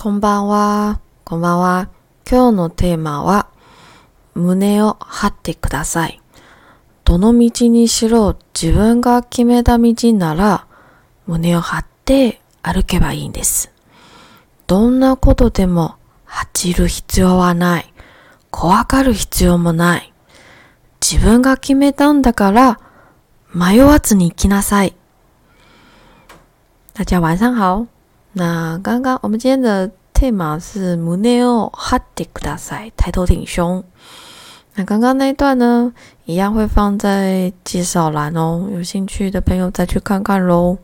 こんばんは、こんばんは。今日のテーマは、胸を張ってください。どの道にしろ自分が決めた道なら、胸を張って歩けばいいんです。どんなことでも恥じる必要はない。怖がる必要もない。自分が決めたんだから、迷わずに行きなさい。大家晚上好。那刚刚我们今天的 tema 是 muneo hate k u d a s a 抬头挺胸。那刚刚那一段呢，一样会放在介绍栏哦，有兴趣的朋友再去看看喽。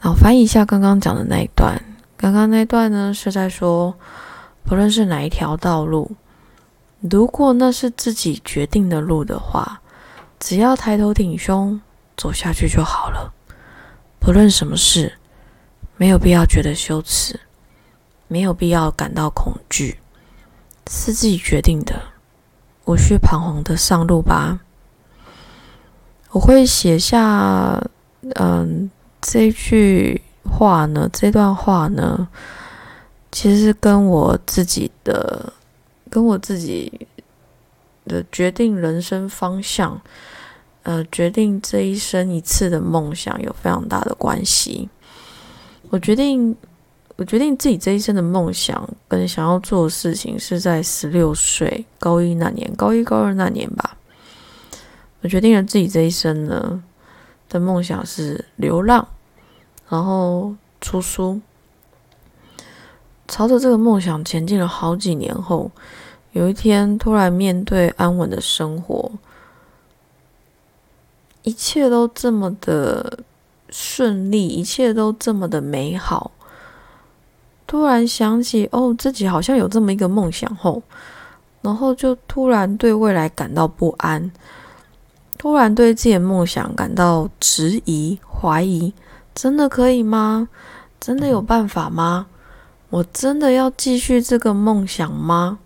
然后翻译一下刚刚讲的那一段。刚刚那一段呢是在说，不论是哪一条道路，如果那是自己决定的路的话，只要抬头挺胸走下去就好了。不论什么事，没有必要觉得羞耻，没有必要感到恐惧，是自己决定的，无需彷徨的上路吧。我会写下，嗯，这句话呢，这段话呢，其实跟我自己的，跟我自己的决定人生方向。呃，决定这一生一次的梦想有非常大的关系。我决定，我决定自己这一生的梦想跟想要做的事情是在十六岁高一那年，高一高二那年吧。我决定了自己这一生呢的梦想是流浪，然后出书，朝着这个梦想前进了好几年后，有一天突然面对安稳的生活。一切都这么的顺利，一切都这么的美好。突然想起，哦，自己好像有这么一个梦想后，然后就突然对未来感到不安，突然对自己的梦想感到质疑、怀疑：真的可以吗？真的有办法吗？我真的要继续这个梦想吗？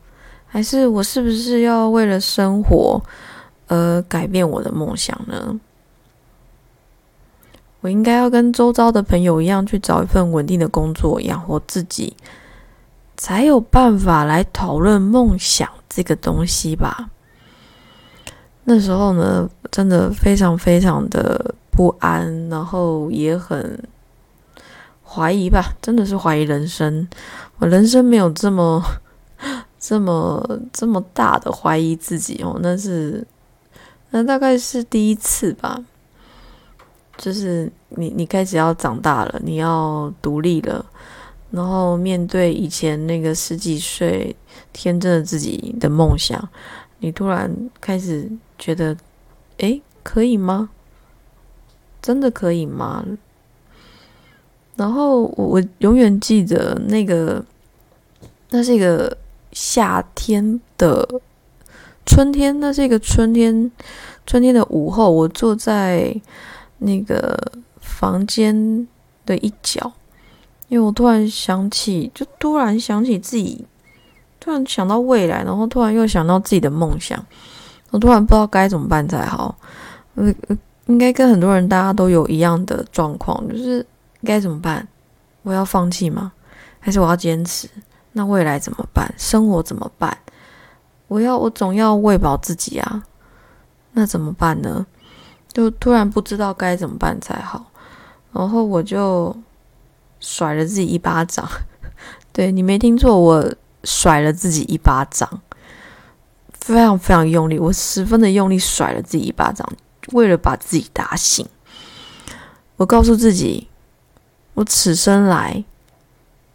还是我是不是要为了生活而改变我的梦想呢？我应该要跟周遭的朋友一样，去找一份稳定的工作，养活自己，才有办法来讨论梦想这个东西吧。那时候呢，真的非常非常的不安，然后也很怀疑吧，真的是怀疑人生。我人生没有这么 这么 这么大的怀疑自己哦，那是那大概是第一次吧。就是你，你开始要长大了，你要独立了，然后面对以前那个十几岁天真的自己的梦想，你突然开始觉得，诶，可以吗？真的可以吗？然后我我永远记得那个，那是一个夏天的春天，那是一个春天，春天的午后，我坐在。那个房间的一角，因为我突然想起，就突然想起自己，突然想到未来，然后突然又想到自己的梦想，我突然不知道该怎么办才好。呃，应该跟很多人大家都有一样的状况，就是该怎么办？我要放弃吗？还是我要坚持？那未来怎么办？生活怎么办？我要，我总要喂饱自己啊。那怎么办呢？就突然不知道该怎么办才好，然后我就甩了自己一巴掌。对你没听错，我甩了自己一巴掌，非常非常用力，我十分的用力甩了自己一巴掌，为了把自己打醒。我告诉自己，我此生来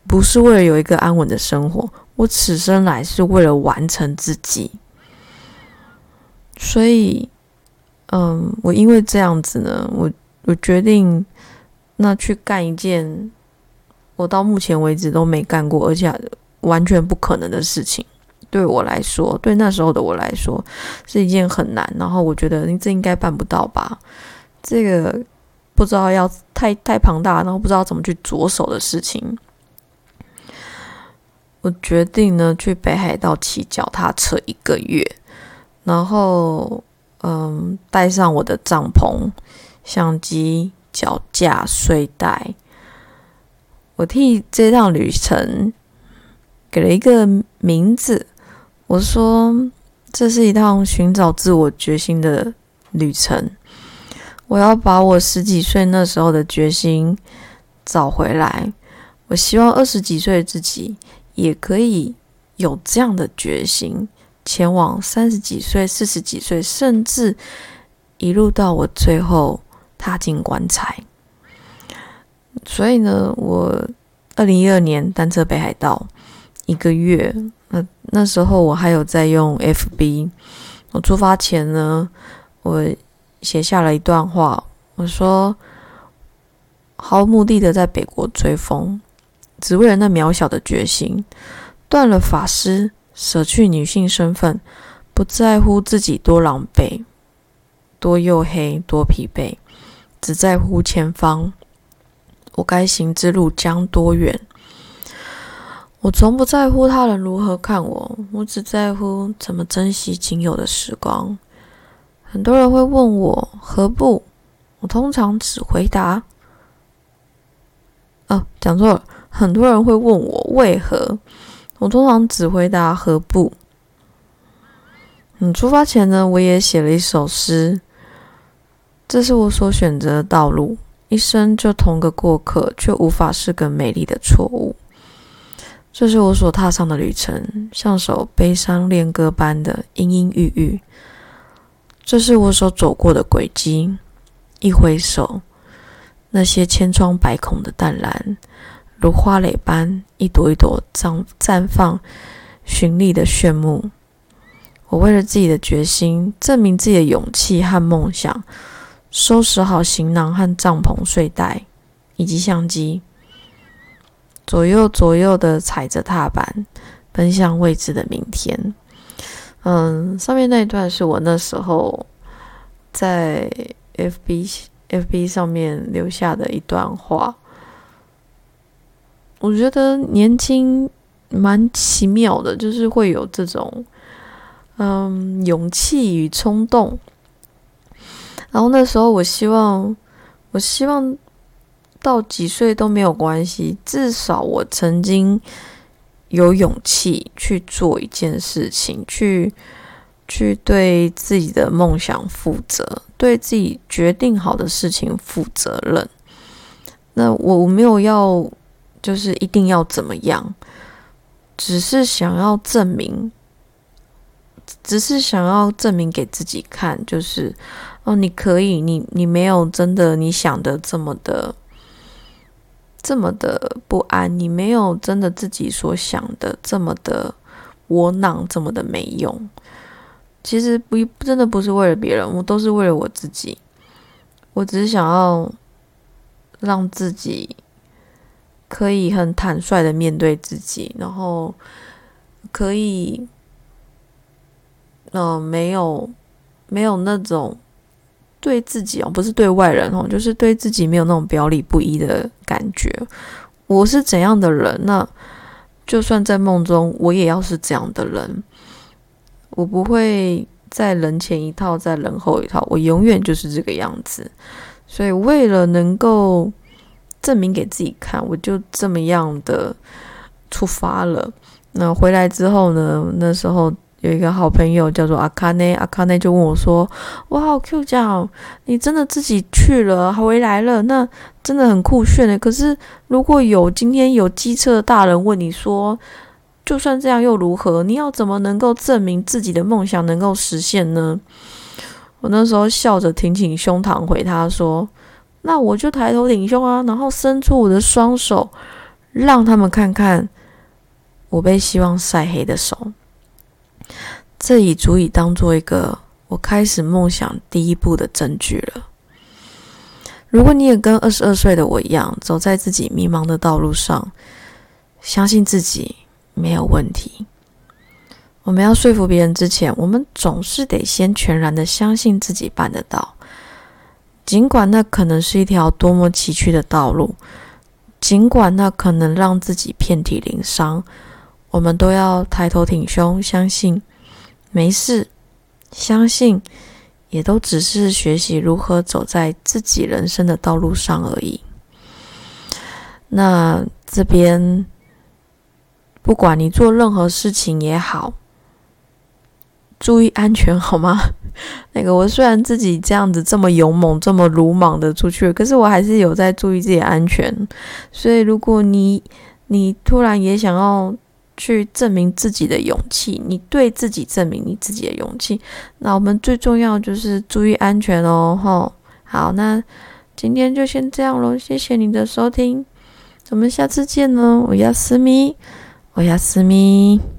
不是为了有一个安稳的生活，我此生来是为了完成自己，所以。嗯，我因为这样子呢，我我决定那去干一件我到目前为止都没干过，而且完全不可能的事情。对我来说，对那时候的我来说，是一件很难。然后我觉得这应该办不到吧？这个不知道要太太庞大，然后不知道怎么去着手的事情。我决定呢，去北海道骑脚踏车一个月，然后。嗯，带上我的帐篷、相机、脚架、睡袋，我替这趟旅程给了一个名字，我说这是一趟寻找自我决心的旅程。我要把我十几岁那时候的决心找回来。我希望二十几岁的自己也可以有这样的决心，前往三十几岁、四十几岁，甚至一路到我最后踏进棺材。所以呢，我二零一二年单车北海道一个月，那那时候我还有在用 FB。我出发前呢，我。写下了一段话，我说：“毫无目的的在北国追风，只为了那渺小的决心，断了法师，舍去女性身份，不在乎自己多狼狈、多黝黑、多疲惫，只在乎前方，我该行之路将多远。我从不在乎他人如何看我，我只在乎怎么珍惜仅有的时光。”很多人会问我何不，我通常只回答，哦，讲错了。很多人会问我为何，我通常只回答何不。嗯，出发前呢，我也写了一首诗，这是我所选择的道路，一生就同个过客，却无法是个美丽的错误。这是我所踏上的旅程，像首悲伤恋歌般的阴阴郁郁。这是我所走过的轨迹，一回首，那些千疮百孔的淡然，如花蕾般一朵一朵绽绽放，绚丽的炫目。我为了自己的决心，证明自己的勇气和梦想，收拾好行囊和帐篷、睡袋以及相机，左右左右的踩着踏板，奔向未知的明天。嗯，上面那一段是我那时候在 F B F B 上面留下的一段话。我觉得年轻蛮奇妙的，就是会有这种嗯勇气与冲动。然后那时候，我希望，我希望到几岁都没有关系，至少我曾经。有勇气去做一件事情，去去对自己的梦想负责，对自己决定好的事情负责任。那我我没有要，就是一定要怎么样，只是想要证明，只是想要证明给自己看，就是哦，你可以，你你没有真的你想的这么的。这么的不安，你没有真的自己所想的这么的窝囊，这么的没用。其实不真的不是为了别人，我都是为了我自己。我只是想要让自己可以很坦率的面对自己，然后可以，嗯，没有没有那种。对自己哦，不是对外人哦，就是对自己没有那种表里不一的感觉。我是怎样的人，那就算在梦中，我也要是这样的人。我不会在人前一套，在人后一套，我永远就是这个样子。所以，为了能够证明给自己看，我就这么样的出发了。那回来之后呢？那时候。有一个好朋友叫做阿卡内，阿卡内就问我说：“哇，Q 酱，你真的自己去了，回来了，那真的很酷炫的。可是如果有今天有机车大人问你说，就算这样又如何？你要怎么能够证明自己的梦想能够实现呢？”我那时候笑着挺起胸膛回他说：“那我就抬头挺胸啊，然后伸出我的双手，让他们看看我被希望晒黑的手。”这已足以当做一个我开始梦想第一步的证据了。如果你也跟二十二岁的我一样，走在自己迷茫的道路上，相信自己没有问题。我们要说服别人之前，我们总是得先全然的相信自己办得到。尽管那可能是一条多么崎岖的道路，尽管那可能让自己遍体鳞伤。我们都要抬头挺胸，相信没事，相信也都只是学习如何走在自己人生的道路上而已。那这边不管你做任何事情也好，注意安全好吗？那个我虽然自己这样子这么勇猛、这么鲁莽的出去，可是我还是有在注意自己安全。所以，如果你你突然也想要去证明自己的勇气，你对自己证明你自己的勇气，那我们最重要就是注意安全哦。吼，好，那今天就先这样喽，谢谢你的收听，我们下次见喽，我要思密。我要思密。